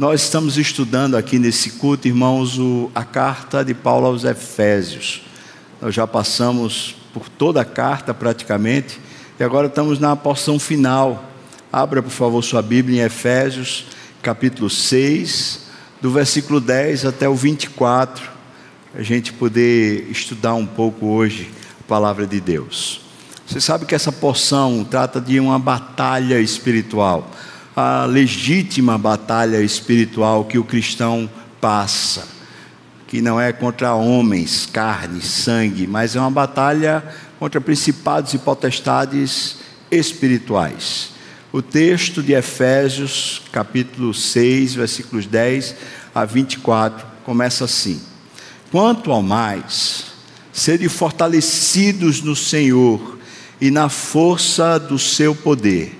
Nós estamos estudando aqui nesse culto, irmãos, o, a carta de Paulo aos Efésios. Nós já passamos por toda a carta praticamente e agora estamos na porção final. Abra, por favor, sua Bíblia em Efésios, capítulo 6, do versículo 10 até o 24, a gente poder estudar um pouco hoje a palavra de Deus. Você sabe que essa porção trata de uma batalha espiritual a legítima batalha espiritual que o cristão passa, que não é contra homens, carne, sangue, mas é uma batalha contra principados e potestades espirituais. O texto de Efésios, capítulo 6, versículos 10 a 24, começa assim: Quanto ao mais, sede fortalecidos no Senhor e na força do seu poder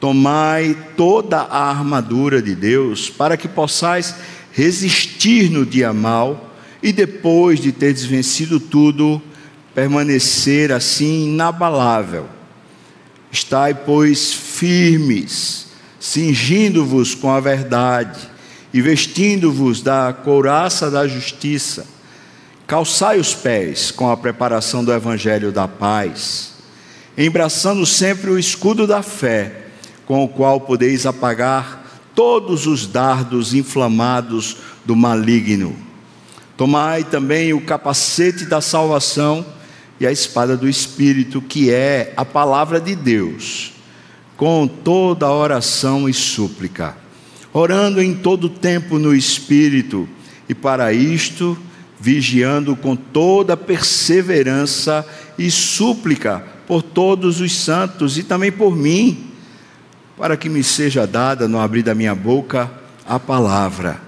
Tomai toda a armadura de Deus, para que possais resistir no dia mal e depois de teres vencido tudo, permanecer assim inabalável. Estai, pois, firmes, cingindo-vos com a verdade e vestindo-vos da couraça da justiça. Calçai os pés com a preparação do evangelho da paz, embraçando sempre o escudo da fé com o qual podeis apagar todos os dardos inflamados do maligno. Tomai também o capacete da salvação e a espada do Espírito, que é a palavra de Deus, com toda oração e súplica, orando em todo tempo no Espírito, e para isto, vigiando com toda perseverança e súplica por todos os santos e também por mim para que me seja dada no abrir da minha boca a palavra,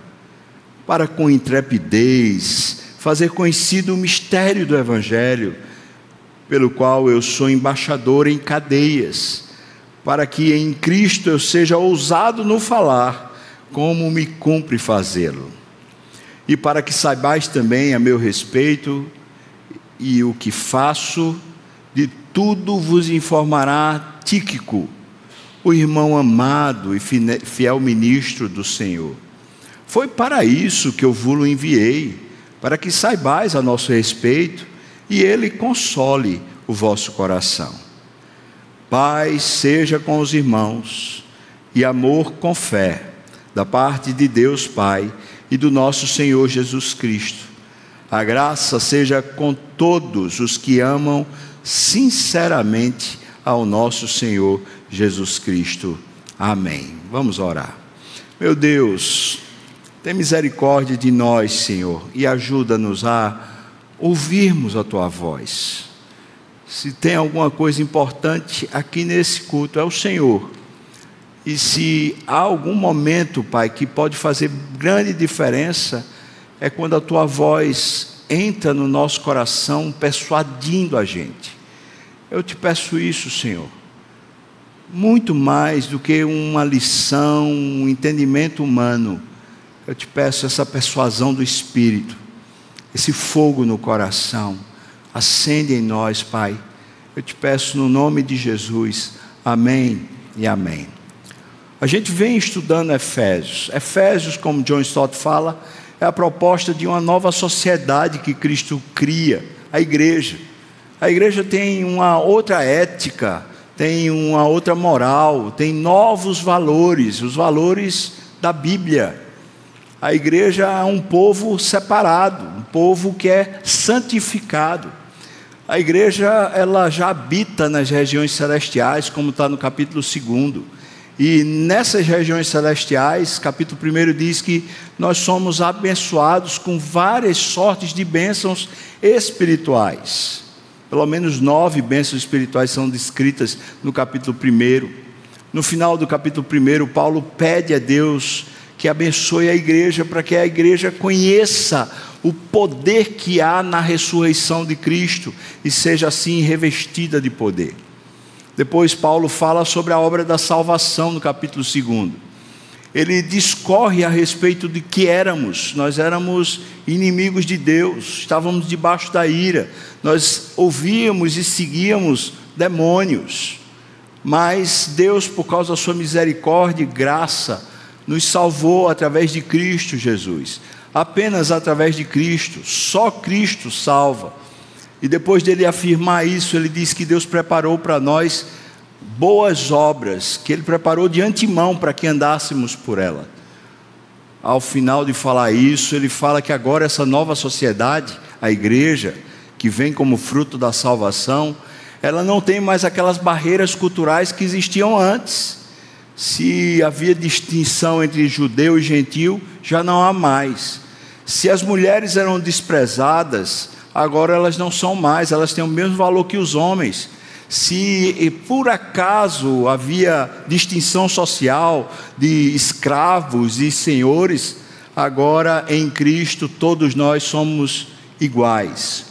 para com intrepidez fazer conhecido o mistério do Evangelho, pelo qual eu sou embaixador em cadeias, para que em Cristo eu seja ousado no falar, como me cumpre fazê-lo. E para que saibais também a meu respeito e o que faço, de tudo vos informará Tíquico o irmão amado e fiel ministro do Senhor. Foi para isso que eu vos enviei, para que saibais a nosso respeito e ele console o vosso coração. Paz seja com os irmãos e amor com fé, da parte de Deus Pai e do nosso Senhor Jesus Cristo. A graça seja com todos os que amam sinceramente ao nosso Senhor Jesus Cristo. Amém. Vamos orar. Meu Deus, tem misericórdia de nós, Senhor, e ajuda-nos a ouvirmos a tua voz. Se tem alguma coisa importante aqui nesse culto, é o Senhor. E se há algum momento, Pai, que pode fazer grande diferença, é quando a tua voz entra no nosso coração, persuadindo a gente. Eu te peço isso, Senhor muito mais do que uma lição, um entendimento humano. Eu te peço essa persuasão do Espírito, esse fogo no coração. Acende em nós, Pai. Eu te peço no nome de Jesus. Amém e amém. A gente vem estudando Efésios. Efésios, como John Stott fala, é a proposta de uma nova sociedade que Cristo cria, a igreja. A igreja tem uma outra ética, tem uma outra moral, tem novos valores, os valores da Bíblia. A igreja é um povo separado, um povo que é santificado. A igreja ela já habita nas regiões celestiais, como está no capítulo 2. E nessas regiões celestiais, capítulo 1 diz que nós somos abençoados com várias sortes de bênçãos espirituais. Pelo menos nove bênçãos espirituais são descritas no capítulo 1. No final do capítulo 1, Paulo pede a Deus que abençoe a igreja, para que a igreja conheça o poder que há na ressurreição de Cristo e seja assim revestida de poder. Depois, Paulo fala sobre a obra da salvação no capítulo 2. Ele discorre a respeito de que éramos, nós éramos inimigos de Deus, estávamos debaixo da ira, nós ouvíamos e seguíamos demônios, mas Deus, por causa da sua misericórdia e graça, nos salvou através de Cristo Jesus. Apenas através de Cristo, só Cristo salva. E depois dele afirmar isso, ele diz que Deus preparou para nós boas obras, que ele preparou de antemão para que andássemos por ela. Ao final de falar isso, ele fala que agora essa nova sociedade, a igreja, que vem como fruto da salvação, ela não tem mais aquelas barreiras culturais que existiam antes. Se havia distinção entre judeu e gentil, já não há mais. Se as mulheres eram desprezadas, agora elas não são mais, elas têm o mesmo valor que os homens. Se por acaso havia distinção social de escravos e senhores, agora em Cristo todos nós somos iguais.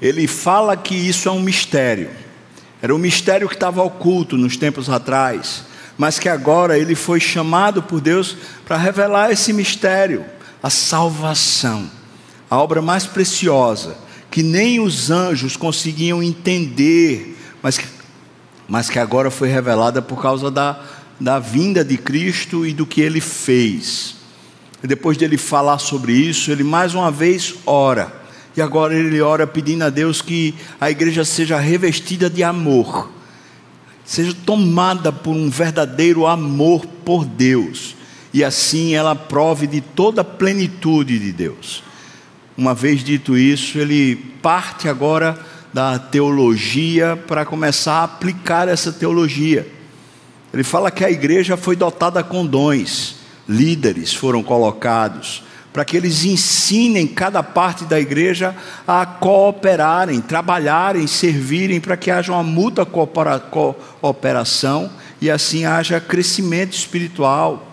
Ele fala que isso é um mistério. Era um mistério que estava oculto nos tempos atrás mas que agora ele foi chamado por Deus para revelar esse mistério, a salvação, a obra mais preciosa, que nem os anjos conseguiam entender, mas que, mas que agora foi revelada por causa da, da vinda de Cristo e do que ele fez. E depois dele falar sobre isso, ele mais uma vez ora. E agora ele ora pedindo a Deus que a igreja seja revestida de amor seja tomada por um verdadeiro amor por Deus, e assim ela prove de toda a plenitude de Deus. Uma vez dito isso, ele parte agora da teologia para começar a aplicar essa teologia. Ele fala que a igreja foi dotada com dons, líderes foram colocados, para que eles ensinem cada parte da igreja a cooperarem, trabalharem, servirem, para que haja uma mútua cooperação e assim haja crescimento espiritual.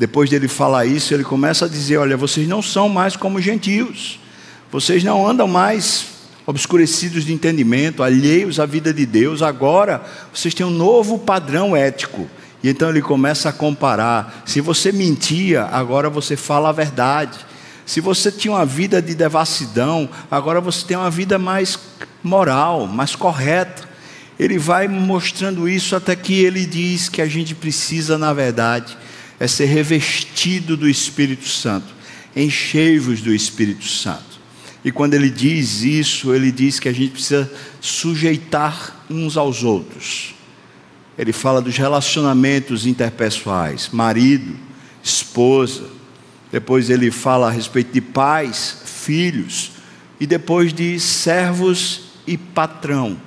Depois dele falar isso, ele começa a dizer: Olha, vocês não são mais como gentios, vocês não andam mais obscurecidos de entendimento, alheios à vida de Deus, agora vocês têm um novo padrão ético e então ele começa a comparar. Se você mentia, agora você fala a verdade. Se você tinha uma vida de devassidão, agora você tem uma vida mais moral, mais correta. Ele vai mostrando isso até que ele diz que a gente precisa, na verdade, é ser revestido do Espírito Santo, enchei-vos do Espírito Santo. E quando ele diz isso, ele diz que a gente precisa sujeitar uns aos outros ele fala dos relacionamentos interpessoais, marido, esposa. Depois ele fala a respeito de pais, filhos, e depois de servos e patrão.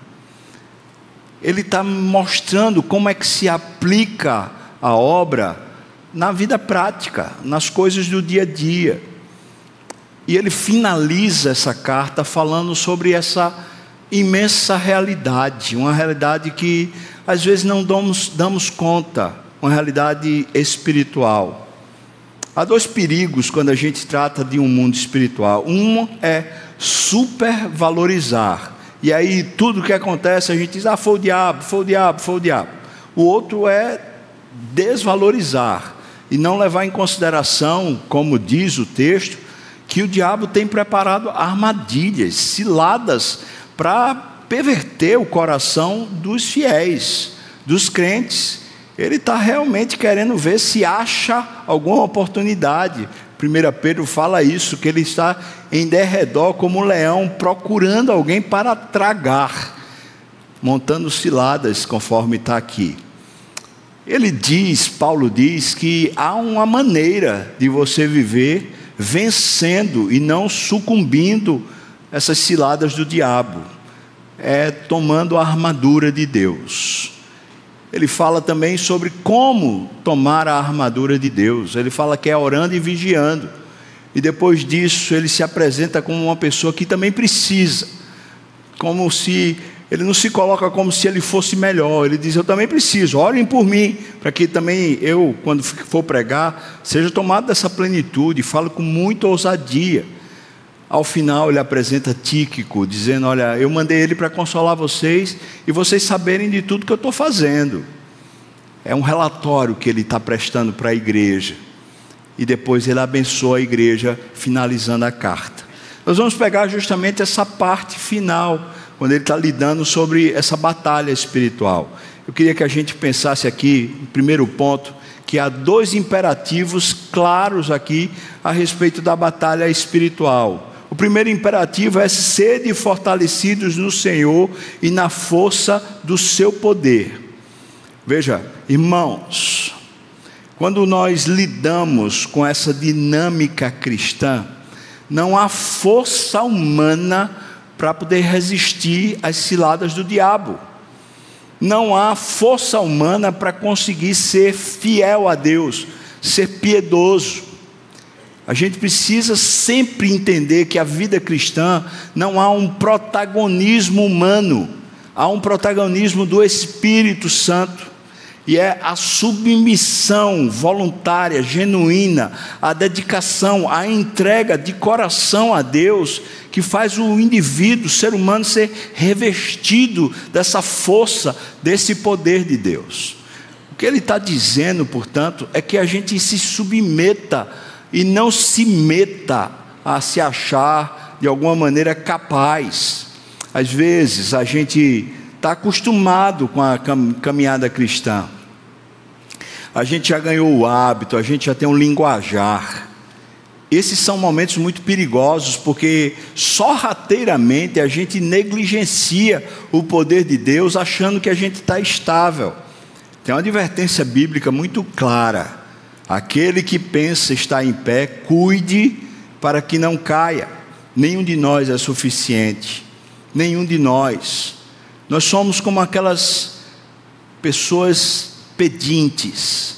Ele está mostrando como é que se aplica a obra na vida prática, nas coisas do dia a dia. E ele finaliza essa carta falando sobre essa imensa realidade, uma realidade que às vezes não damos, damos conta, uma realidade espiritual. Há dois perigos quando a gente trata de um mundo espiritual. Um é supervalorizar. E aí tudo que acontece a gente diz: ah, foi o diabo, foi o diabo, foi o diabo. O outro é desvalorizar e não levar em consideração, como diz o texto, que o diabo tem preparado armadilhas, ciladas para perverter o coração dos fiéis, dos crentes. Ele está realmente querendo ver se acha alguma oportunidade. 1 Pedro fala isso, que ele está em derredor como um leão, procurando alguém para tragar, montando ciladas, conforme está aqui. Ele diz, Paulo diz, que há uma maneira de você viver vencendo e não sucumbindo essas ciladas do diabo é tomando a armadura de Deus. Ele fala também sobre como tomar a armadura de Deus. Ele fala que é orando e vigiando. E depois disso, ele se apresenta como uma pessoa que também precisa, como se ele não se coloca como se ele fosse melhor. Ele diz: Eu também preciso, orem por mim, para que também eu, quando for pregar, seja tomado dessa plenitude. Falo com muita ousadia. Ao final, ele apresenta Tíquico, dizendo: Olha, eu mandei ele para consolar vocês e vocês saberem de tudo que eu estou fazendo. É um relatório que ele está prestando para a igreja. E depois ele abençoa a igreja, finalizando a carta. Nós vamos pegar justamente essa parte final, quando ele está lidando sobre essa batalha espiritual. Eu queria que a gente pensasse aqui, no primeiro ponto, que há dois imperativos claros aqui a respeito da batalha espiritual. O primeiro imperativo é sede fortalecidos no Senhor e na força do seu poder. Veja, irmãos, quando nós lidamos com essa dinâmica cristã, não há força humana para poder resistir às ciladas do diabo. Não há força humana para conseguir ser fiel a Deus, ser piedoso. A gente precisa sempre entender que a vida cristã não há um protagonismo humano, há um protagonismo do Espírito Santo e é a submissão voluntária, genuína, a dedicação, a entrega de coração a Deus, que faz o indivíduo, o ser humano, ser revestido dessa força, desse poder de Deus. O que ele está dizendo, portanto, é que a gente se submeta e não se meta a se achar de alguma maneira capaz. Às vezes a gente está acostumado com a caminhada cristã. A gente já ganhou o hábito, a gente já tem um linguajar. Esses são momentos muito perigosos, porque sorrateiramente a gente negligencia o poder de Deus, achando que a gente está estável. Tem uma advertência bíblica muito clara: aquele que pensa estar em pé, cuide para que não caia. Nenhum de nós é suficiente, nenhum de nós. Nós somos como aquelas pessoas pedintes,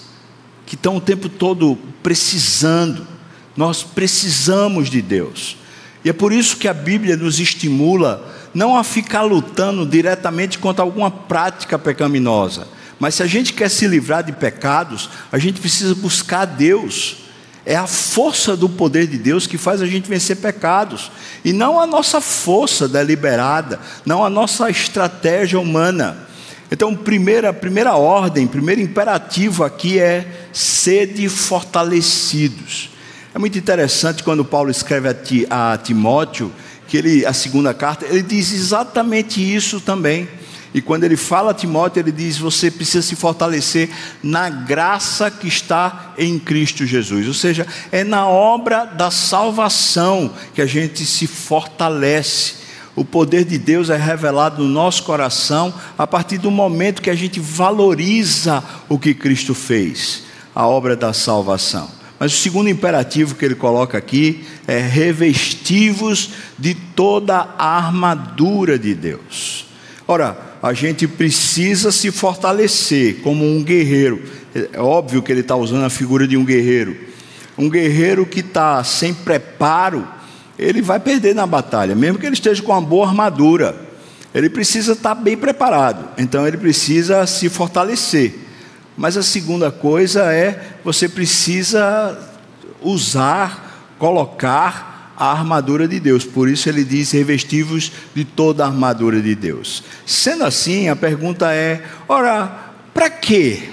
que estão o tempo todo precisando. Nós precisamos de Deus. E é por isso que a Bíblia nos estimula não a ficar lutando diretamente contra alguma prática pecaminosa, mas se a gente quer se livrar de pecados, a gente precisa buscar Deus. É a força do poder de Deus que faz a gente vencer pecados, e não a nossa força deliberada, não a nossa estratégia humana. Então, primeira, primeira ordem, primeiro imperativo aqui é sede fortalecidos. É muito interessante quando Paulo escreve a, Timóteo, que ele, a segunda carta, ele diz exatamente isso também. E quando ele fala a Timóteo, ele diz: você precisa se fortalecer na graça que está em Cristo Jesus. Ou seja, é na obra da salvação que a gente se fortalece. O poder de Deus é revelado no nosso coração a partir do momento que a gente valoriza o que Cristo fez, a obra da salvação. Mas o segundo imperativo que ele coloca aqui é revestivos de toda a armadura de Deus. Ora, a gente precisa se fortalecer como um guerreiro. É óbvio que ele está usando a figura de um guerreiro. Um guerreiro que está sem preparo, ele vai perder na batalha, mesmo que ele esteja com uma boa armadura. Ele precisa estar bem preparado, então ele precisa se fortalecer. Mas a segunda coisa é você precisa usar, colocar a armadura de Deus. Por isso ele diz: revestivos de toda a armadura de Deus. Sendo assim, a pergunta é: ora, para quê?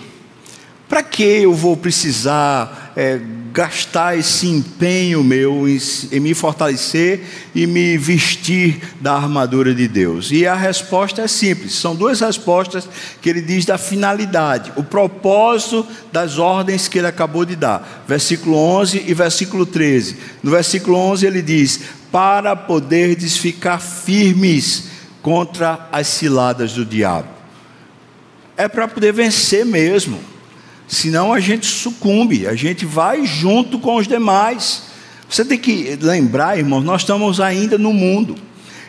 Para que eu vou precisar é, gastar esse empenho meu em, em, me fortalecer e me vestir da armadura de Deus? E a resposta é simples: são duas respostas que ele diz da finalidade, o propósito das ordens que ele acabou de dar, versículo 11 e versículo 13. No versículo 11 ele diz: Para poderdes ficar firmes contra as ciladas do diabo. É para poder vencer mesmo senão a gente sucumbe, a gente vai junto com os demais. Você tem que lembrar, irmãos, nós estamos ainda no mundo,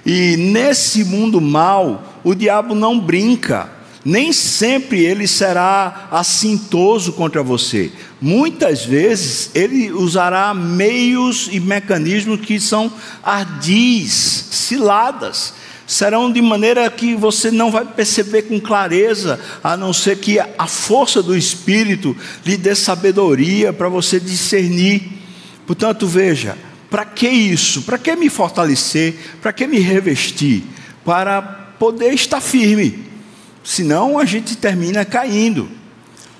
e nesse mundo mal, o diabo não brinca, nem sempre ele será assintoso contra você. Muitas vezes ele usará meios e mecanismos que são ardis, ciladas serão de maneira que você não vai perceber com clareza, a não ser que a força do Espírito lhe dê sabedoria para você discernir. Portanto, veja, para que isso? Para que me fortalecer? Para que me revestir? Para poder estar firme. Senão a gente termina caindo.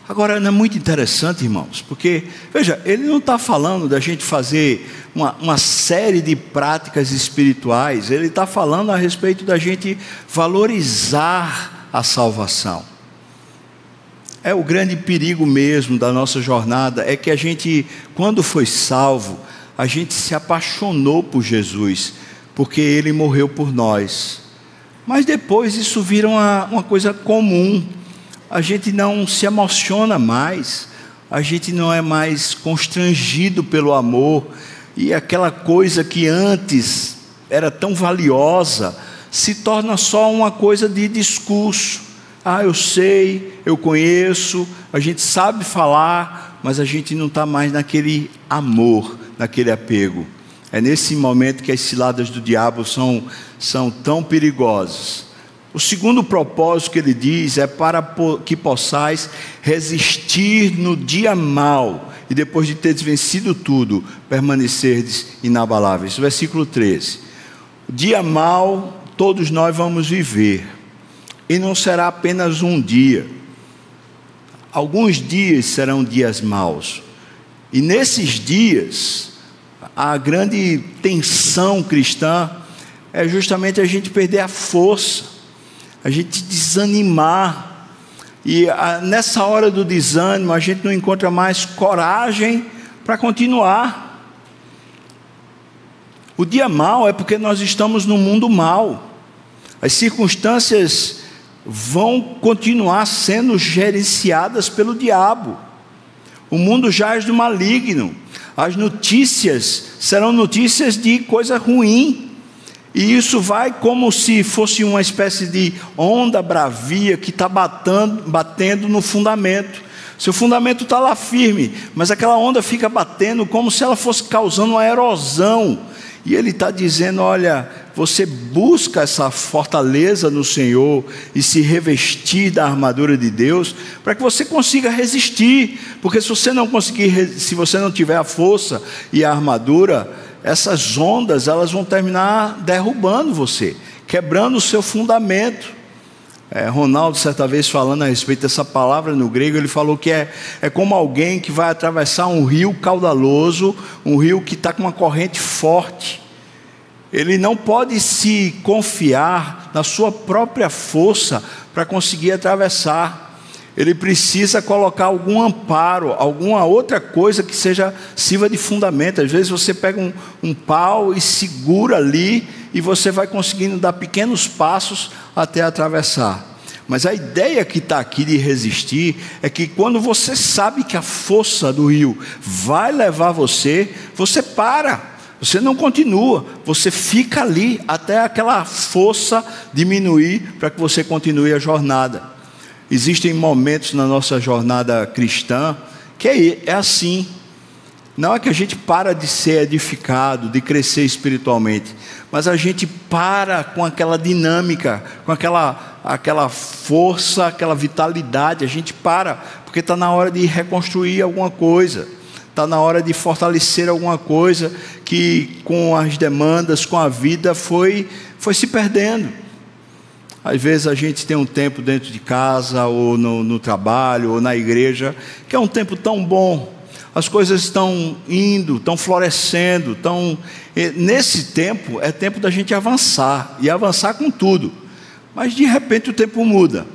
Agora, não é muito interessante, irmãos, porque, veja, ele não está falando da gente fazer uma, uma série de práticas espirituais, ele está falando a respeito da gente valorizar a salvação. É o grande perigo mesmo da nossa jornada, é que a gente, quando foi salvo, a gente se apaixonou por Jesus, porque ele morreu por nós. Mas depois isso vira uma, uma coisa comum a gente não se emociona mais, a gente não é mais constrangido pelo amor, e aquela coisa que antes era tão valiosa se torna só uma coisa de discurso. Ah, eu sei, eu conheço, a gente sabe falar, mas a gente não está mais naquele amor, naquele apego. É nesse momento que as ciladas do diabo são, são tão perigosas. O segundo propósito que ele diz é para que possais resistir no dia mal e depois de teres vencido tudo, permanecerdes inabaláveis. Versículo 13. O dia mal todos nós vamos viver, e não será apenas um dia. Alguns dias serão dias maus. E nesses dias, a grande tensão cristã é justamente a gente perder a força a gente desanimar. E a, nessa hora do desânimo, a gente não encontra mais coragem para continuar. O dia mal é porque nós estamos no mundo mal. As circunstâncias vão continuar sendo gerenciadas pelo diabo. O mundo jaz do maligno. As notícias serão notícias de coisa ruim. E isso vai como se fosse uma espécie de onda bravia que está batendo, no fundamento. Seu fundamento está lá firme, mas aquela onda fica batendo como se ela fosse causando uma erosão. E ele está dizendo: olha, você busca essa fortaleza no Senhor e se revestir da armadura de Deus para que você consiga resistir, porque se você não conseguir, se você não tiver a força e a armadura, essas ondas elas vão terminar derrubando você, quebrando o seu fundamento. É, Ronaldo, certa vez, falando a respeito dessa palavra no grego, ele falou que é, é como alguém que vai atravessar um rio caudaloso, um rio que está com uma corrente forte. Ele não pode se confiar na sua própria força para conseguir atravessar ele precisa colocar algum amparo, alguma outra coisa que seja sirva de fundamento. Às vezes você pega um, um pau e segura ali, e você vai conseguindo dar pequenos passos até atravessar. Mas a ideia que está aqui de resistir é que quando você sabe que a força do rio vai levar você, você para. Você não continua, você fica ali até aquela força diminuir para que você continue a jornada. Existem momentos na nossa jornada cristã que é, é assim. Não é que a gente para de ser edificado, de crescer espiritualmente, mas a gente para com aquela dinâmica, com aquela, aquela força, aquela vitalidade, a gente para, porque está na hora de reconstruir alguma coisa, está na hora de fortalecer alguma coisa que com as demandas, com a vida, foi, foi se perdendo. Às vezes a gente tem um tempo dentro de casa, ou no, no trabalho, ou na igreja, que é um tempo tão bom, as coisas estão indo, estão florescendo, estão. Nesse tempo é tempo da gente avançar e avançar com tudo. Mas de repente o tempo muda,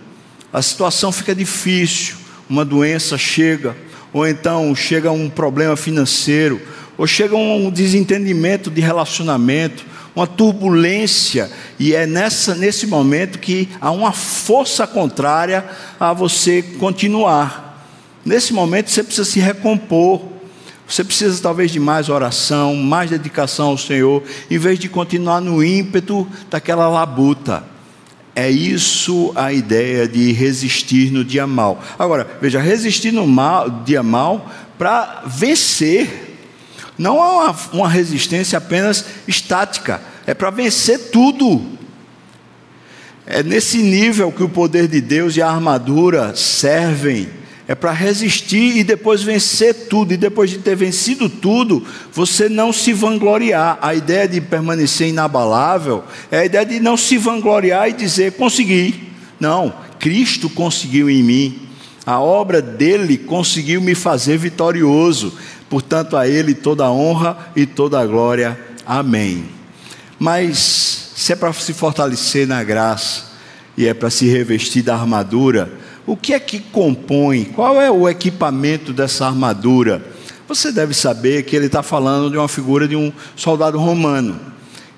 a situação fica difícil, uma doença chega, ou então chega um problema financeiro, ou chega um desentendimento de relacionamento, uma turbulência, e é nessa, nesse momento que há uma força contrária a você continuar. Nesse momento você precisa se recompor. Você precisa talvez de mais oração, mais dedicação ao Senhor, em vez de continuar no ímpeto daquela labuta. É isso a ideia de resistir no dia mal. Agora, veja, resistir no mal, dia mal para vencer não é uma, uma resistência apenas estática, é para vencer tudo. É nesse nível que o poder de Deus e a armadura servem. É para resistir e depois vencer tudo. E depois de ter vencido tudo, você não se vangloriar. A ideia de permanecer inabalável é a ideia de não se vangloriar e dizer: consegui. Não, Cristo conseguiu em mim. A obra dele conseguiu me fazer vitorioso. Portanto, a ele toda a honra e toda a glória. Amém. Mas se é para se fortalecer na graça e é para se revestir da armadura, o que é que compõe? Qual é o equipamento dessa armadura? Você deve saber que ele está falando de uma figura de um soldado romano.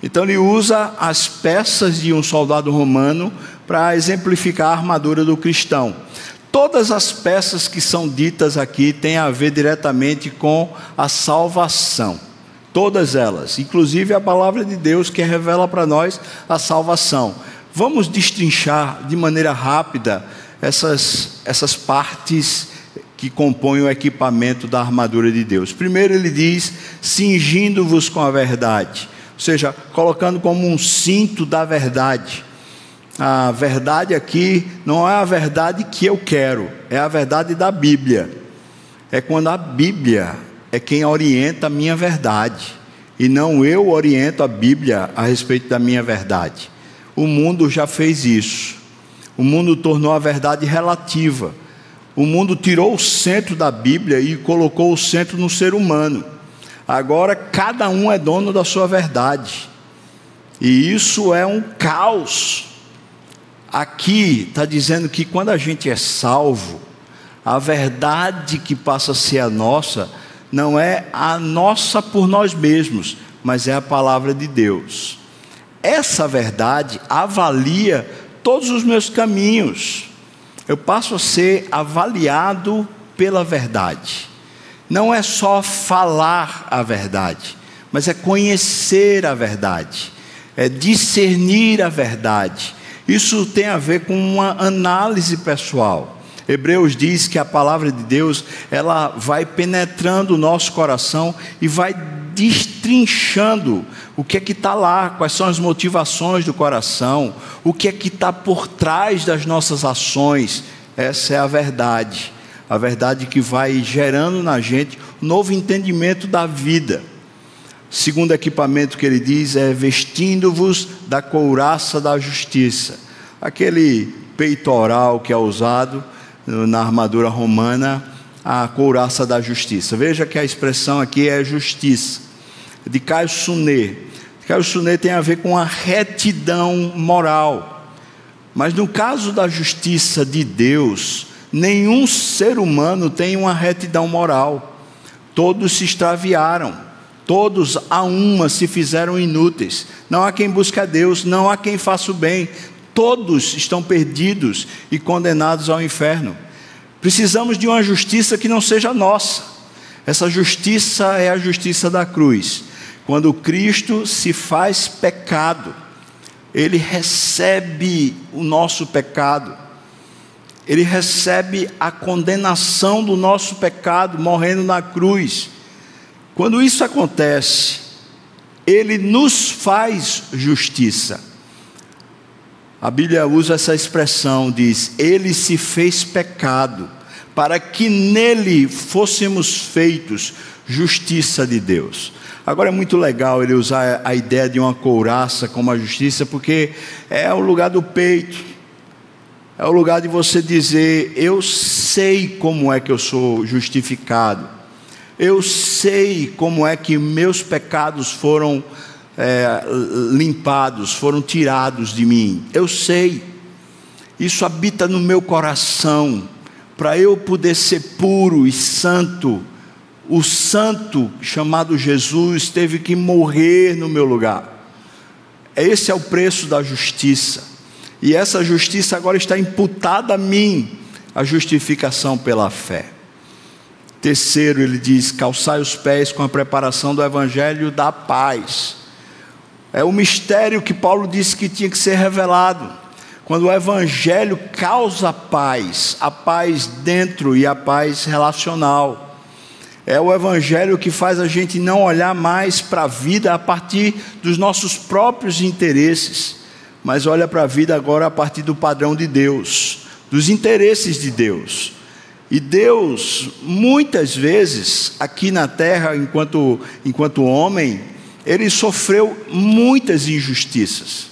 Então ele usa as peças de um soldado romano para exemplificar a armadura do cristão. Todas as peças que são ditas aqui têm a ver diretamente com a salvação. Todas elas, inclusive a palavra de Deus que revela para nós a salvação. Vamos destrinchar de maneira rápida essas, essas partes que compõem o equipamento da armadura de Deus. Primeiro, ele diz: cingindo-vos com a verdade, ou seja, colocando como um cinto da verdade. A verdade aqui não é a verdade que eu quero, é a verdade da Bíblia. É quando a Bíblia é quem orienta a minha verdade, e não eu oriento a Bíblia a respeito da minha verdade. O mundo já fez isso. O mundo tornou a verdade relativa. O mundo tirou o centro da Bíblia e colocou o centro no ser humano. Agora cada um é dono da sua verdade. E isso é um caos Aqui está dizendo que quando a gente é salvo, a verdade que passa a ser a nossa, não é a nossa por nós mesmos, mas é a palavra de Deus. Essa verdade avalia todos os meus caminhos. Eu passo a ser avaliado pela verdade. Não é só falar a verdade, mas é conhecer a verdade, é discernir a verdade isso tem a ver com uma análise pessoal. Hebreus diz que a palavra de Deus, ela vai penetrando o nosso coração e vai destrinchando o que é que está lá, quais são as motivações do coração, o que é que está por trás das nossas ações. Essa é a verdade, a verdade que vai gerando na gente um novo entendimento da vida. Segundo equipamento que ele diz é vestindo-vos da couraça da justiça. Aquele peitoral que é usado na armadura romana, a couraça da justiça. Veja que a expressão aqui é justiça. De Caio Suné. Caio Suné tem a ver com a retidão moral. Mas no caso da justiça de Deus, nenhum ser humano tem uma retidão moral. Todos se extraviaram Todos a uma se fizeram inúteis. Não há quem busque a Deus, não há quem faça o bem. Todos estão perdidos e condenados ao inferno. Precisamos de uma justiça que não seja nossa. Essa justiça é a justiça da cruz. Quando Cristo se faz pecado, ele recebe o nosso pecado, ele recebe a condenação do nosso pecado morrendo na cruz. Quando isso acontece, ele nos faz justiça. A Bíblia usa essa expressão, diz: Ele se fez pecado, para que nele fôssemos feitos justiça de Deus. Agora é muito legal ele usar a ideia de uma couraça como a justiça, porque é o lugar do peito, é o lugar de você dizer: Eu sei como é que eu sou justificado eu sei como é que meus pecados foram é, limpados, foram tirados de mim. Eu sei. Isso habita no meu coração. Para eu poder ser puro e santo, o santo chamado Jesus teve que morrer no meu lugar. Esse é o preço da justiça. E essa justiça agora está imputada a mim, a justificação pela fé. Terceiro, ele diz: calçai os pés com a preparação do evangelho da paz. É o mistério que Paulo disse que tinha que ser revelado. Quando o evangelho causa paz, a paz dentro e a paz relacional. É o evangelho que faz a gente não olhar mais para a vida a partir dos nossos próprios interesses, mas olha para a vida agora a partir do padrão de Deus, dos interesses de Deus. E Deus, muitas vezes, aqui na terra, enquanto, enquanto homem, ele sofreu muitas injustiças.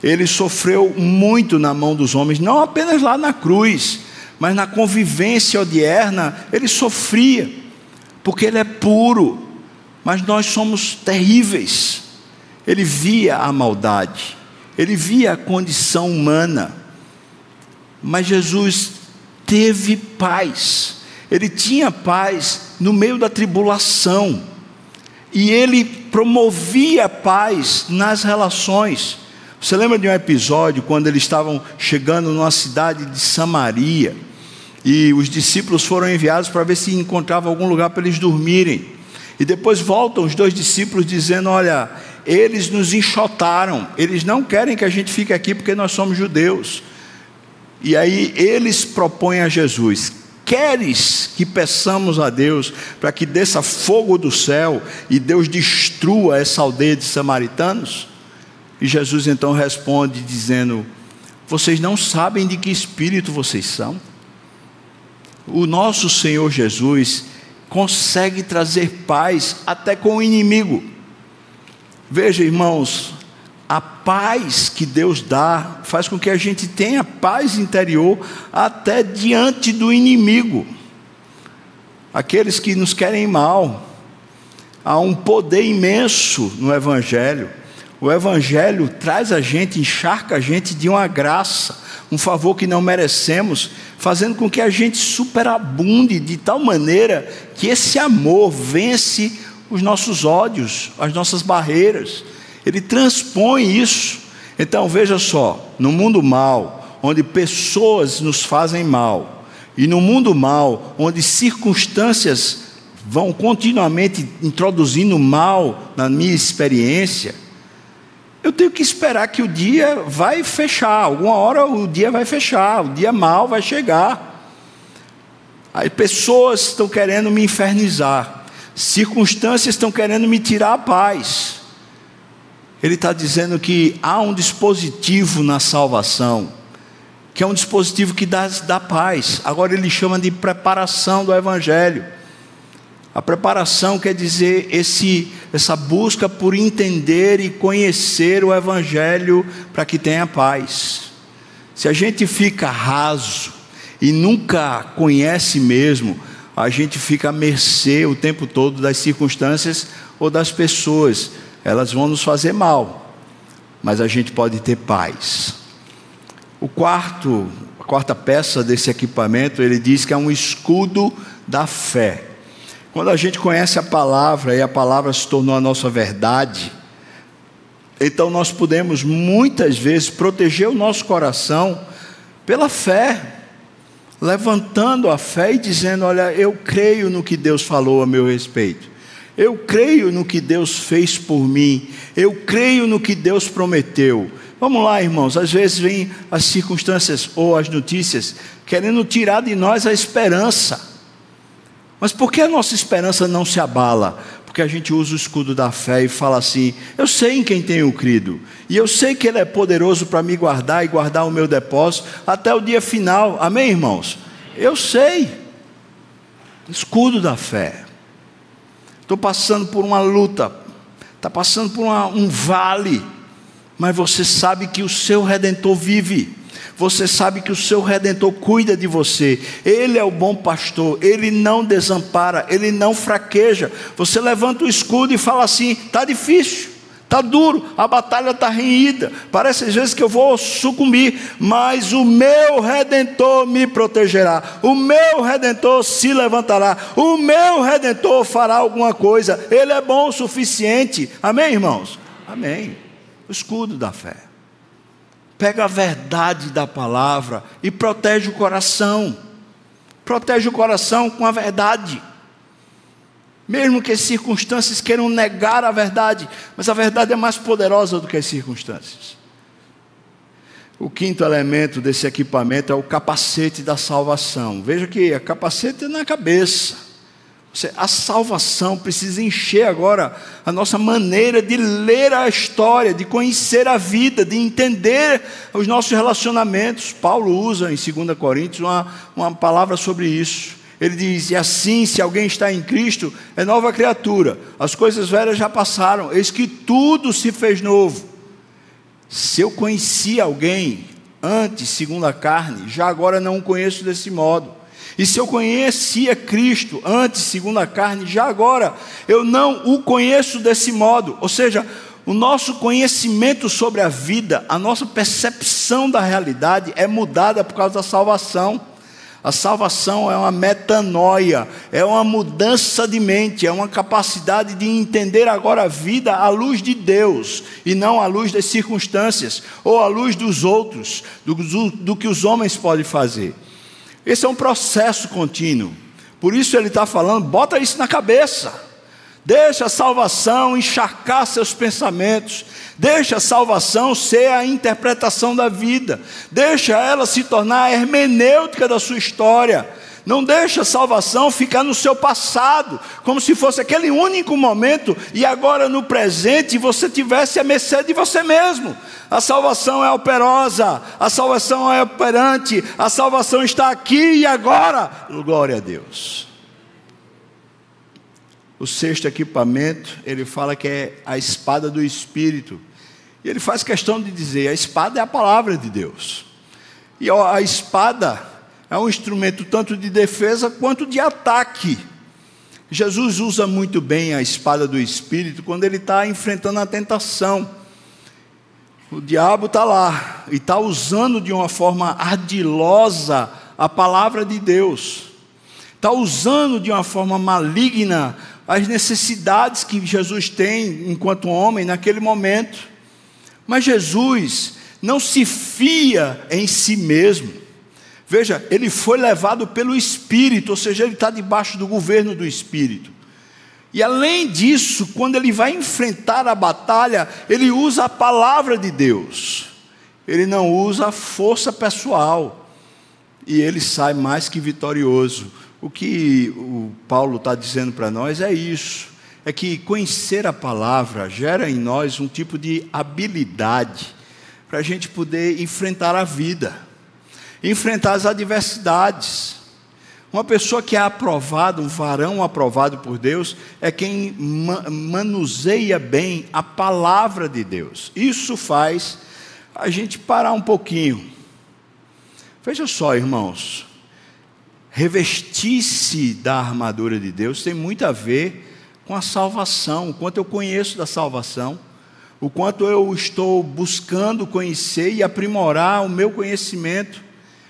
Ele sofreu muito na mão dos homens, não apenas lá na cruz, mas na convivência odierna, ele sofria, porque ele é puro, mas nós somos terríveis. Ele via a maldade, ele via a condição humana, mas Jesus teve paz, ele tinha paz no meio da tribulação, e ele promovia paz nas relações. Você lembra de um episódio quando eles estavam chegando numa cidade de Samaria e os discípulos foram enviados para ver se encontravam algum lugar para eles dormirem. E depois voltam os dois discípulos dizendo: Olha, eles nos enxotaram, eles não querem que a gente fique aqui porque nós somos judeus. E aí eles propõem a Jesus: Queres que peçamos a Deus para que desça fogo do céu e Deus destrua essa aldeia de samaritanos? E Jesus então responde dizendo: Vocês não sabem de que espírito vocês são? O nosso Senhor Jesus consegue trazer paz até com o inimigo. Veja, irmãos, a paz que Deus dá faz com que a gente tenha paz interior até diante do inimigo. Aqueles que nos querem mal. Há um poder imenso no Evangelho. O Evangelho traz a gente, encharca a gente de uma graça, um favor que não merecemos, fazendo com que a gente superabunde de tal maneira que esse amor vence os nossos ódios, as nossas barreiras ele transpõe isso. Então veja só: no mundo mal, onde pessoas nos fazem mal, e no mundo mal, onde circunstâncias vão continuamente introduzindo mal na minha experiência, eu tenho que esperar que o dia vai fechar, alguma hora o dia vai fechar, o dia mal vai chegar. Aí pessoas estão querendo me infernizar, circunstâncias estão querendo me tirar a paz ele está dizendo que há um dispositivo na salvação, que é um dispositivo que dá, dá paz. Agora ele chama de preparação do Evangelho. A preparação quer dizer esse, essa busca por entender e conhecer o Evangelho para que tenha paz. Se a gente fica raso e nunca conhece mesmo, a gente fica à mercê o tempo todo das circunstâncias ou das pessoas elas vão nos fazer mal, mas a gente pode ter paz. O quarto, a quarta peça desse equipamento, ele diz que é um escudo da fé. Quando a gente conhece a palavra e a palavra se tornou a nossa verdade, então nós podemos muitas vezes proteger o nosso coração pela fé, levantando a fé e dizendo: Olha, eu creio no que Deus falou a meu respeito. Eu creio no que Deus fez por mim. Eu creio no que Deus prometeu. Vamos lá, irmãos. Às vezes vêm as circunstâncias ou as notícias querendo tirar de nós a esperança. Mas por que a nossa esperança não se abala? Porque a gente usa o escudo da fé e fala assim: Eu sei em quem tenho crido, e eu sei que Ele é poderoso para me guardar e guardar o meu depósito até o dia final. Amém, irmãos? Eu sei. Escudo da fé. Estou passando por uma luta, está passando por uma, um vale, mas você sabe que o seu redentor vive. Você sabe que o seu redentor cuida de você. Ele é o bom pastor, ele não desampara, ele não fraqueja. Você levanta o escudo e fala assim: está difícil. Está duro, a batalha está renhida. Parece às vezes que eu vou sucumbir, mas o meu redentor me protegerá. O meu redentor se levantará. O meu redentor fará alguma coisa. Ele é bom o suficiente. Amém, irmãos? Amém. O escudo da fé. Pega a verdade da palavra e protege o coração. Protege o coração com a verdade. Mesmo que as circunstâncias queiram negar a verdade, mas a verdade é mais poderosa do que as circunstâncias. O quinto elemento desse equipamento é o capacete da salvação. Veja que a capacete é na cabeça. A salvação precisa encher agora a nossa maneira de ler a história, de conhecer a vida, de entender os nossos relacionamentos. Paulo usa em 2 Coríntios uma, uma palavra sobre isso. Ele diz: E assim, se alguém está em Cristo, é nova criatura. As coisas velhas já passaram, eis que tudo se fez novo. Se eu conhecia alguém antes, segundo a carne, já agora não o conheço desse modo. E se eu conhecia Cristo antes, segundo a carne, já agora eu não o conheço desse modo. Ou seja, o nosso conhecimento sobre a vida, a nossa percepção da realidade é mudada por causa da salvação. A salvação é uma metanoia, é uma mudança de mente, é uma capacidade de entender agora a vida à luz de Deus e não à luz das circunstâncias ou à luz dos outros, do, do, que os homens podem fazer. Esse é um processo contínuo. Por isso ele está falando, bota isso na cabeça. Deixa a salvação encharcar seus pensamentos. Deixa a salvação ser a interpretação da vida. Deixa ela se tornar a hermenêutica da sua história. Não deixa a salvação ficar no seu passado, como se fosse aquele único momento e agora no presente você tivesse a mercê de você mesmo. A salvação é operosa, a salvação é operante, a salvação está aqui e agora. Glória a Deus. O sexto equipamento, ele fala que é a espada do Espírito. E ele faz questão de dizer: a espada é a palavra de Deus. E a espada é um instrumento tanto de defesa quanto de ataque. Jesus usa muito bem a espada do Espírito quando ele está enfrentando a tentação. O diabo está lá e está usando de uma forma ardilosa a palavra de Deus, está usando de uma forma maligna as necessidades que Jesus tem enquanto homem naquele momento. Mas Jesus não se fia em si mesmo. Veja, ele foi levado pelo Espírito, ou seja, ele está debaixo do governo do Espírito. E além disso, quando ele vai enfrentar a batalha, ele usa a palavra de Deus, ele não usa a força pessoal, e ele sai mais que vitorioso. O que o Paulo está dizendo para nós é isso: é que conhecer a palavra gera em nós um tipo de habilidade para a gente poder enfrentar a vida enfrentar as adversidades. Uma pessoa que é aprovada, um varão aprovado por Deus, é quem manuseia bem a palavra de Deus. Isso faz a gente parar um pouquinho. Veja só, irmãos, revestir-se da armadura de Deus tem muito a ver com a salvação, o quanto eu conheço da salvação, o quanto eu estou buscando conhecer e aprimorar o meu conhecimento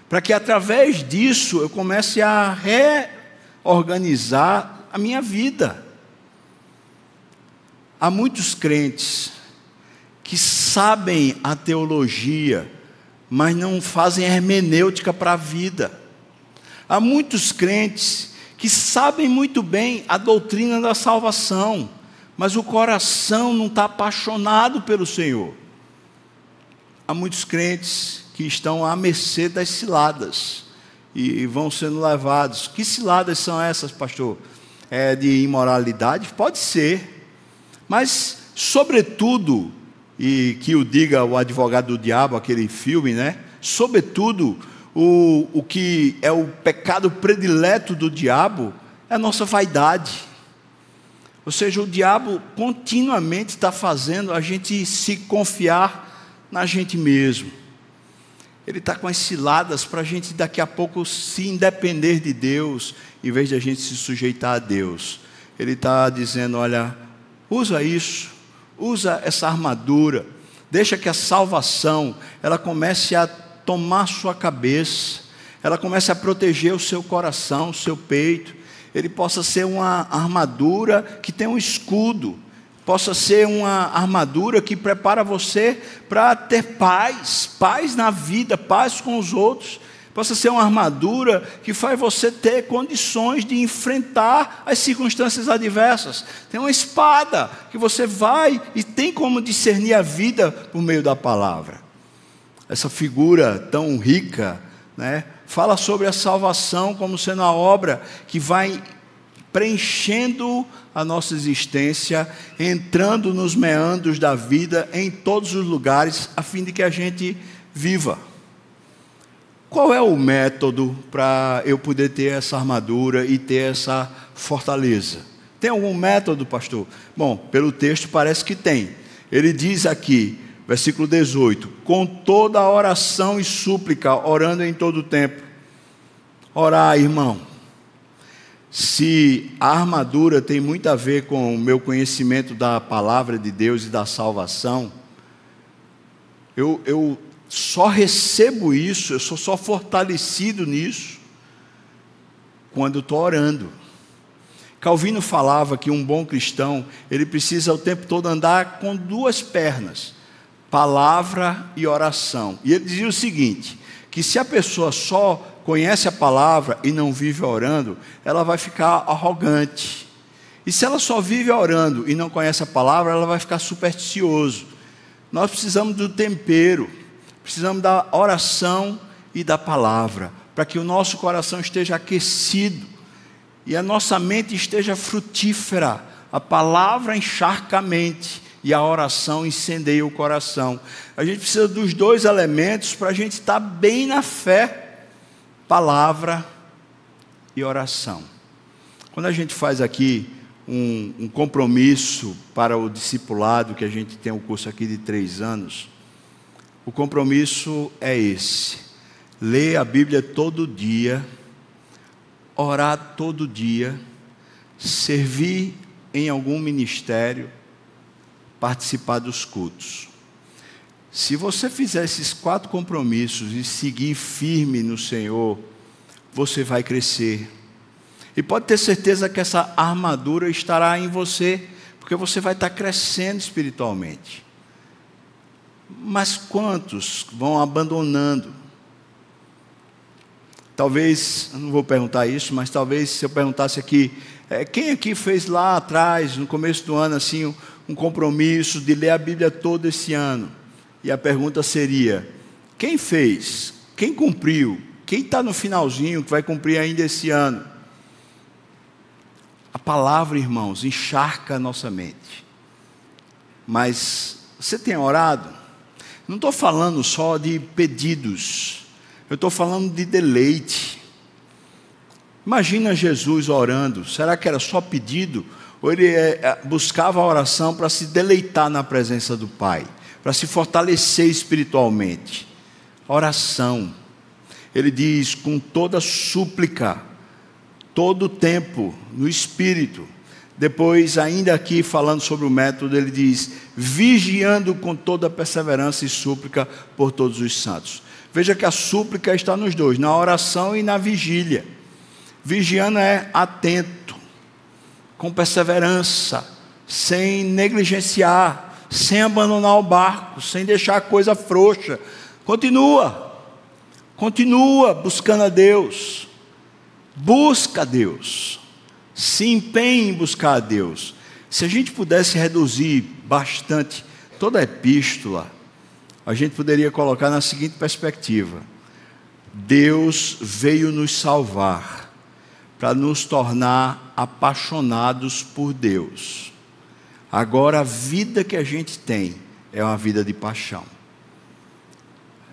para que através disso eu comece a reorganizar a minha vida. Há muitos crentes que sabem a teologia, mas não fazem hermenêutica para a vida. Há muitos crentes que sabem muito bem a doutrina da salvação, mas o coração não está apaixonado pelo Senhor. Há muitos crentes que estão à mercê das ciladas e vão sendo levados. Que ciladas são essas, pastor? É de imoralidade? Pode ser, mas, sobretudo, e que o diga o advogado do diabo, aquele filme, né? Sobretudo, o, o que é o pecado predileto do diabo é a nossa vaidade. Ou seja, o diabo continuamente está fazendo a gente se confiar na gente mesmo. Ele está com as ciladas para a gente daqui a pouco se independer de Deus, em vez de a gente se sujeitar a Deus. Ele está dizendo: olha, usa isso, usa essa armadura, deixa que a salvação ela comece a tomar sua cabeça, ela comece a proteger o seu coração, o seu peito. Ele possa ser uma armadura que tem um escudo, possa ser uma armadura que prepara você para ter paz, paz na vida, paz com os outros. Possa ser uma armadura que faz você ter condições de enfrentar as circunstâncias adversas. Tem uma espada que você vai e tem como discernir a vida por meio da palavra. Essa figura tão rica, né, fala sobre a salvação como sendo a obra que vai preenchendo a nossa existência, entrando nos meandros da vida em todos os lugares, a fim de que a gente viva. Qual é o método para eu poder ter essa armadura e ter essa fortaleza? Tem algum método, pastor? Bom, pelo texto parece que tem. Ele diz aqui, versículo 18: com toda a oração e súplica, orando em todo o tempo. Orar, irmão. Se a armadura tem muito a ver com o meu conhecimento da palavra de Deus e da salvação, eu, eu só recebo isso, eu sou só fortalecido nisso quando estou orando. Calvino falava que um bom cristão, ele precisa o tempo todo andar com duas pernas, palavra e oração. E ele dizia o seguinte, que se a pessoa só conhece a palavra e não vive orando, ela vai ficar arrogante. E se ela só vive orando e não conhece a palavra, ela vai ficar supersticioso. Nós precisamos do tempero precisamos da oração e da palavra, para que o nosso coração esteja aquecido e a nossa mente esteja frutífera. A palavra encharca a mente e a oração incendeia o coração. A gente precisa dos dois elementos para a gente estar bem na fé: palavra e oração. Quando a gente faz aqui um, um compromisso para o discipulado, que a gente tem um curso aqui de três anos, o compromisso é esse: ler a Bíblia todo dia, orar todo dia, servir em algum ministério, participar dos cultos. Se você fizer esses quatro compromissos e seguir firme no Senhor, você vai crescer. E pode ter certeza que essa armadura estará em você, porque você vai estar crescendo espiritualmente. Mas quantos vão abandonando? Talvez, não vou perguntar isso, mas talvez se eu perguntasse aqui, é, quem aqui fez lá atrás, no começo do ano, assim, um, compromisso de ler a Bíblia todo esse ano? E a pergunta seria: quem fez? Quem cumpriu? Quem está no finalzinho que vai cumprir ainda esse ano? A palavra, irmãos, encharca a nossa mente. Mas você tem orado? Não estou falando só de pedidos, eu estou falando de deleite. Imagina Jesus orando, será que era só pedido? Ou ele é, é, buscava a oração para se deleitar na presença do Pai, para se fortalecer espiritualmente? Oração. Ele diz com toda súplica, todo tempo, no espírito. Depois, ainda aqui falando sobre o método, ele diz: vigiando com toda perseverança e súplica por todos os santos. Veja que a súplica está nos dois, na oração e na vigília. Vigiando é atento, com perseverança, sem negligenciar, sem abandonar o barco, sem deixar a coisa frouxa. Continua, continua buscando a Deus, busca a Deus se empenhe em buscar a Deus. Se a gente pudesse reduzir bastante toda a epístola, a gente poderia colocar na seguinte perspectiva: Deus veio nos salvar para nos tornar apaixonados por Deus. Agora, a vida que a gente tem é uma vida de paixão.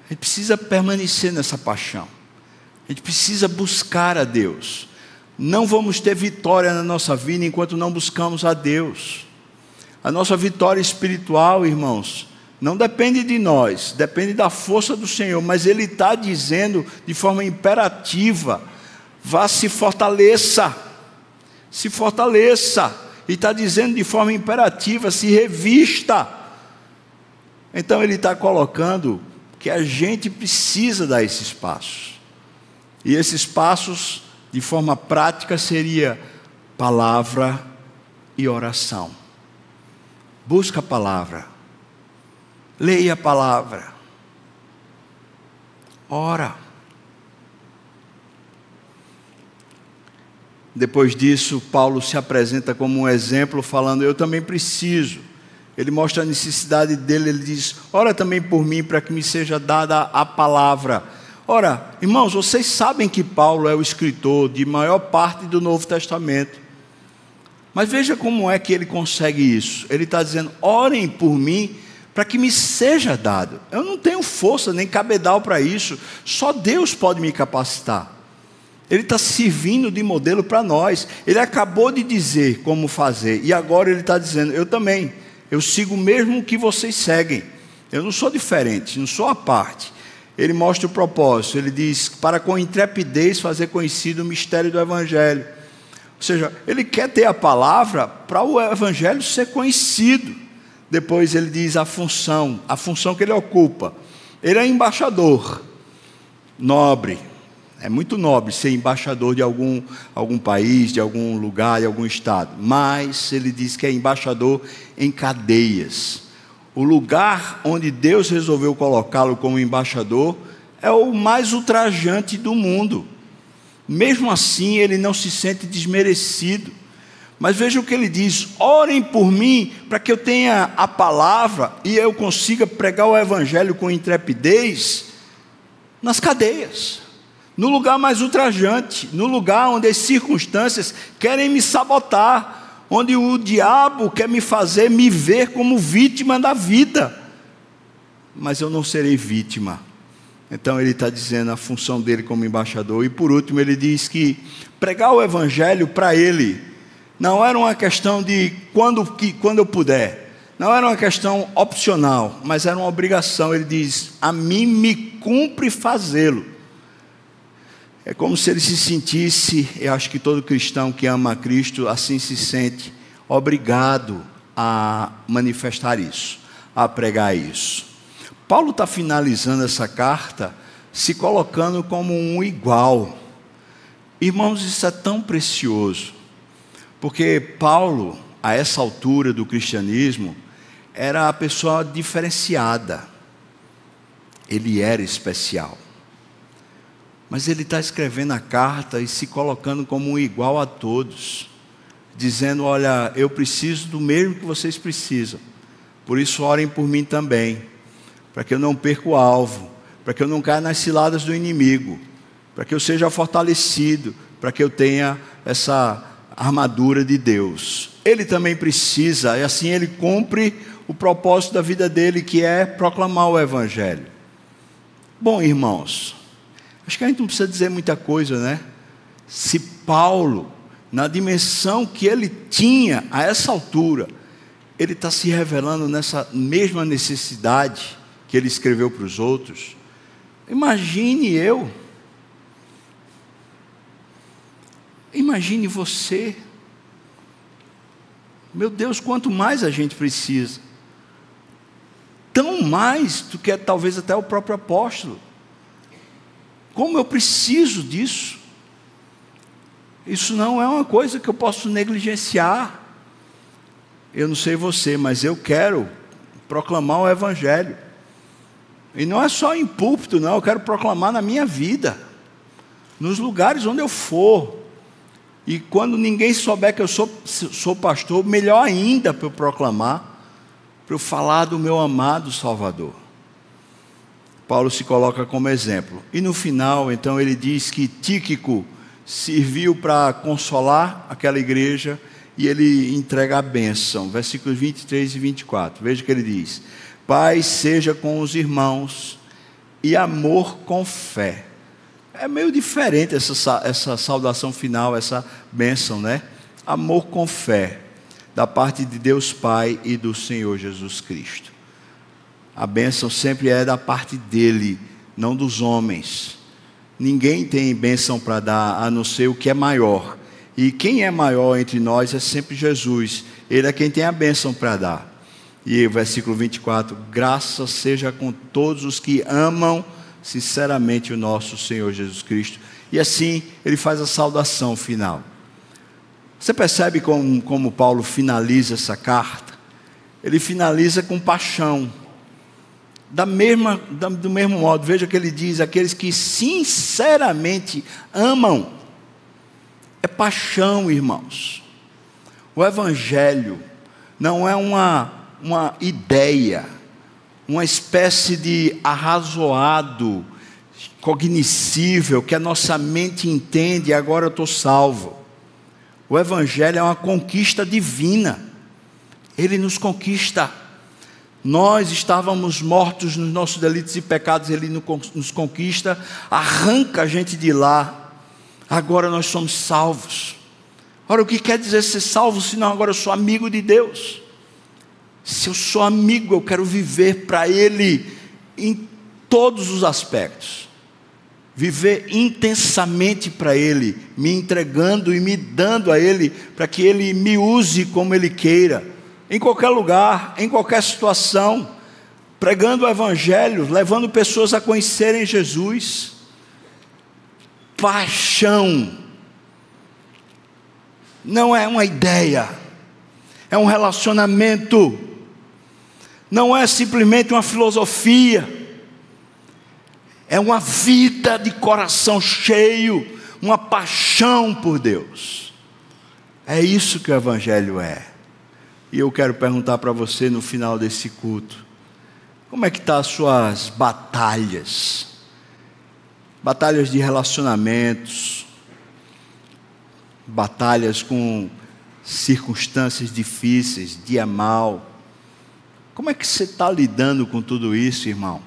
A gente precisa permanecer nessa paixão. A gente precisa buscar a Deus não vamos ter vitória na nossa vida enquanto não buscamos a Deus. A nossa vitória espiritual, irmãos, não depende de nós, depende da força do Senhor, mas Ele está dizendo de forma imperativa: vá se fortaleça, se fortaleça, e está dizendo de forma imperativa: se revista. Então Ele está colocando que a gente precisa dar esses passos, e esses passos de forma prática, seria palavra e oração. Busca a palavra, leia a palavra, ora. Depois disso, Paulo se apresenta como um exemplo, falando: Eu também preciso. Ele mostra a necessidade dele, ele diz: Ora também por mim, para que me seja dada a palavra Ora, irmãos, vocês sabem que Paulo é o escritor de maior parte do Novo Testamento. Mas veja como é que ele consegue isso. Ele está dizendo: orem por mim para que me seja dado. Eu não tenho força nem cabedal para isso, só Deus pode me capacitar. Ele está servindo de modelo para nós. Ele acabou de dizer como fazer, e agora ele está dizendo: eu também, eu sigo o mesmo que vocês seguem. Eu não sou diferente, não sou a parte. Ele mostra o propósito, ele diz: para com intrepidez fazer conhecido o mistério do Evangelho. Ou seja, ele quer ter a palavra para o Evangelho ser conhecido. Depois ele diz a função, a função que ele ocupa. Ele é embaixador, nobre. É muito nobre ser embaixador de algum, algum país, de algum lugar, de algum estado. Mas ele diz que é embaixador em cadeias. O lugar onde Deus resolveu colocá-lo como embaixador é o mais ultrajante do mundo. Mesmo assim, ele não se sente desmerecido. Mas veja o que ele diz: orem por mim para que eu tenha a palavra e eu consiga pregar o evangelho com intrepidez nas cadeias, no lugar mais ultrajante, no lugar onde as circunstâncias querem me sabotar, onde o diabo quer me fazer me ver como vítima da vida. Mas eu não serei vítima. Então ele está dizendo a função dele como embaixador. E por último, ele diz que pregar o evangelho para ele não era uma questão de quando, que, quando eu puder. Não era uma questão opcional, mas era uma obrigação. Ele diz: A mim me cumpre fazê-lo. É como se ele se sentisse, eu acho que todo cristão que ama a Cristo assim se sente, obrigado a manifestar isso, a pregar isso. Paulo está finalizando essa carta se colocando como um igual. Irmãos, isso é tão precioso. Porque Paulo, a essa altura do cristianismo, era a pessoa diferenciada. Ele era especial. Mas ele está escrevendo a carta e se colocando como um igual a todos, dizendo: Olha, eu preciso do mesmo que vocês precisam, por isso orem por mim também, para que eu não perca o alvo, para que eu não caia nas ciladas do inimigo, para que eu seja fortalecido, para que eu tenha essa armadura de Deus. Ele também precisa, e assim ele cumpre o propósito da vida dele, que é proclamar o Evangelho. Bom, irmãos, acho que a gente não precisa dizer muita coisa, né? Se Paulo, na dimensão que ele tinha a essa altura, ele está se revelando nessa mesma necessidade que ele escreveu para os outros. Imagine eu Imagine você. Meu Deus, quanto mais a gente precisa. Tão mais do que talvez até o próprio apóstolo. Como eu preciso disso. Isso não é uma coisa que eu posso negligenciar. Eu não sei você, mas eu quero proclamar o Evangelho. E não é só em púlpito, não, eu quero proclamar na minha vida, nos lugares onde eu for. E quando ninguém souber que eu sou, sou pastor, melhor ainda para eu proclamar, para eu falar do meu amado Salvador. Paulo se coloca como exemplo. E no final, então, ele diz que Tíquico serviu para consolar aquela igreja e ele entrega a bênção. Versículos 23 e 24. Veja o que ele diz: Paz seja com os irmãos e amor com fé é meio diferente essa, essa saudação final, essa bênção, né? Amor com fé, da parte de Deus Pai e do Senhor Jesus Cristo. A bênção sempre é da parte dele, não dos homens. Ninguém tem bênção para dar a não ser o que é maior. E quem é maior entre nós é sempre Jesus. Ele é quem tem a bênção para dar. E o versículo 24: Graça seja com todos os que amam sinceramente o nosso Senhor Jesus Cristo. E assim ele faz a saudação final. Você percebe como, como Paulo finaliza essa carta? Ele finaliza com paixão. Da mesma, da, do mesmo modo, veja que ele diz: aqueles que sinceramente amam. É paixão, irmãos. O Evangelho não é uma, uma ideia uma espécie de arrazoado cognoscível que a nossa mente entende agora eu estou salvo. O Evangelho é uma conquista divina. Ele nos conquista. Nós estávamos mortos nos nossos delitos e pecados, Ele nos conquista, arranca a gente de lá. Agora nós somos salvos. Ora, o que quer dizer ser salvo, se não agora eu sou amigo de Deus? Se eu sou amigo, eu quero viver para Ele em todos os aspectos. Viver intensamente para Ele, me entregando e me dando a Ele, para que Ele me use como Ele queira, em qualquer lugar, em qualquer situação, pregando o Evangelho, levando pessoas a conhecerem Jesus. Paixão, não é uma ideia, é um relacionamento, não é simplesmente uma filosofia, é uma vida de coração cheio, uma paixão por Deus. É isso que o Evangelho é. E eu quero perguntar para você no final desse culto: como é que estão tá as suas batalhas? Batalhas de relacionamentos, batalhas com circunstâncias difíceis, dia mal. Como é que você está lidando com tudo isso, irmão?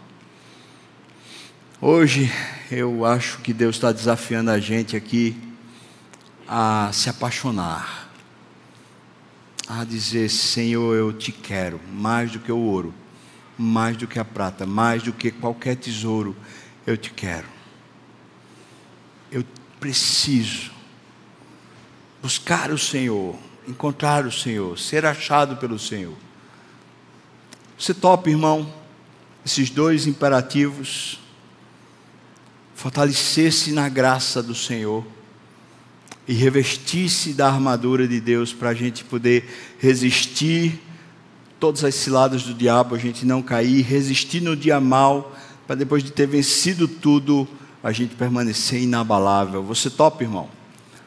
Hoje eu acho que Deus está desafiando a gente aqui a se apaixonar, a dizer: Senhor, eu te quero mais do que o ouro, mais do que a prata, mais do que qualquer tesouro, eu te quero. Eu preciso buscar o Senhor, encontrar o Senhor, ser achado pelo Senhor. Você topa, irmão, esses dois imperativos, fortalecer-se na graça do Senhor e revestir-se da armadura de Deus para a gente poder resistir todas as ciladas do diabo, a gente não cair, resistir no dia mal, para depois de ter vencido tudo, a gente permanecer inabalável. Você topa, irmão?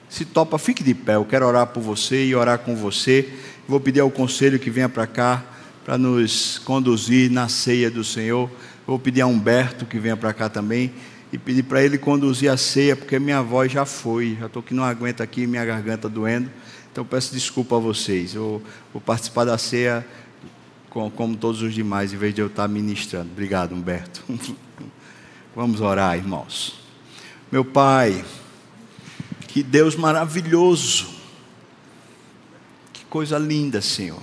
Se topa, fique de pé. Eu quero orar por você e orar com você. Vou pedir ao conselho que venha para cá para nos conduzir na ceia do Senhor. Vou pedir a Humberto que venha para cá também e pedir para ele conduzir a ceia, porque minha voz já foi. Já estou que não aguento aqui, minha garganta doendo. Então peço desculpa a vocês. Eu vou participar da ceia como todos os demais, em vez de eu estar ministrando. Obrigado, Humberto. Vamos orar, irmãos. Meu Pai. Que Deus maravilhoso. Que coisa linda, Senhor.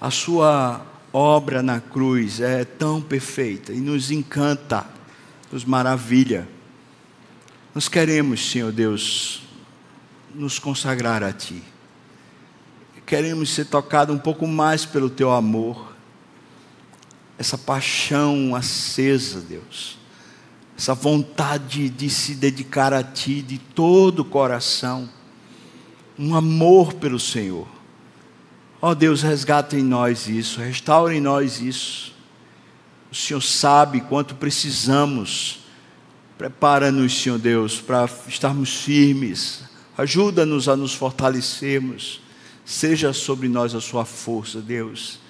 A Sua obra na cruz é tão perfeita e nos encanta, nos maravilha. Nós queremos, Senhor Deus, nos consagrar a Ti. Queremos ser tocados um pouco mais pelo Teu amor, essa paixão acesa, Deus essa vontade de se dedicar a Ti de todo o coração, um amor pelo Senhor. Ó oh Deus, resgata em nós isso, restaure em nós isso. O Senhor sabe quanto precisamos. Prepara-nos, Senhor Deus, para estarmos firmes. Ajuda-nos a nos fortalecermos. Seja sobre nós a Sua força, Deus.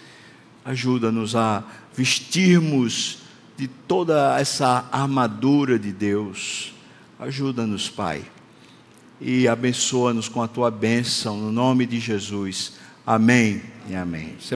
Ajuda-nos a vestirmos de toda essa armadura de Deus. Ajuda-nos, Pai, e abençoa-nos com a tua bênção, no nome de Jesus. Amém e amém.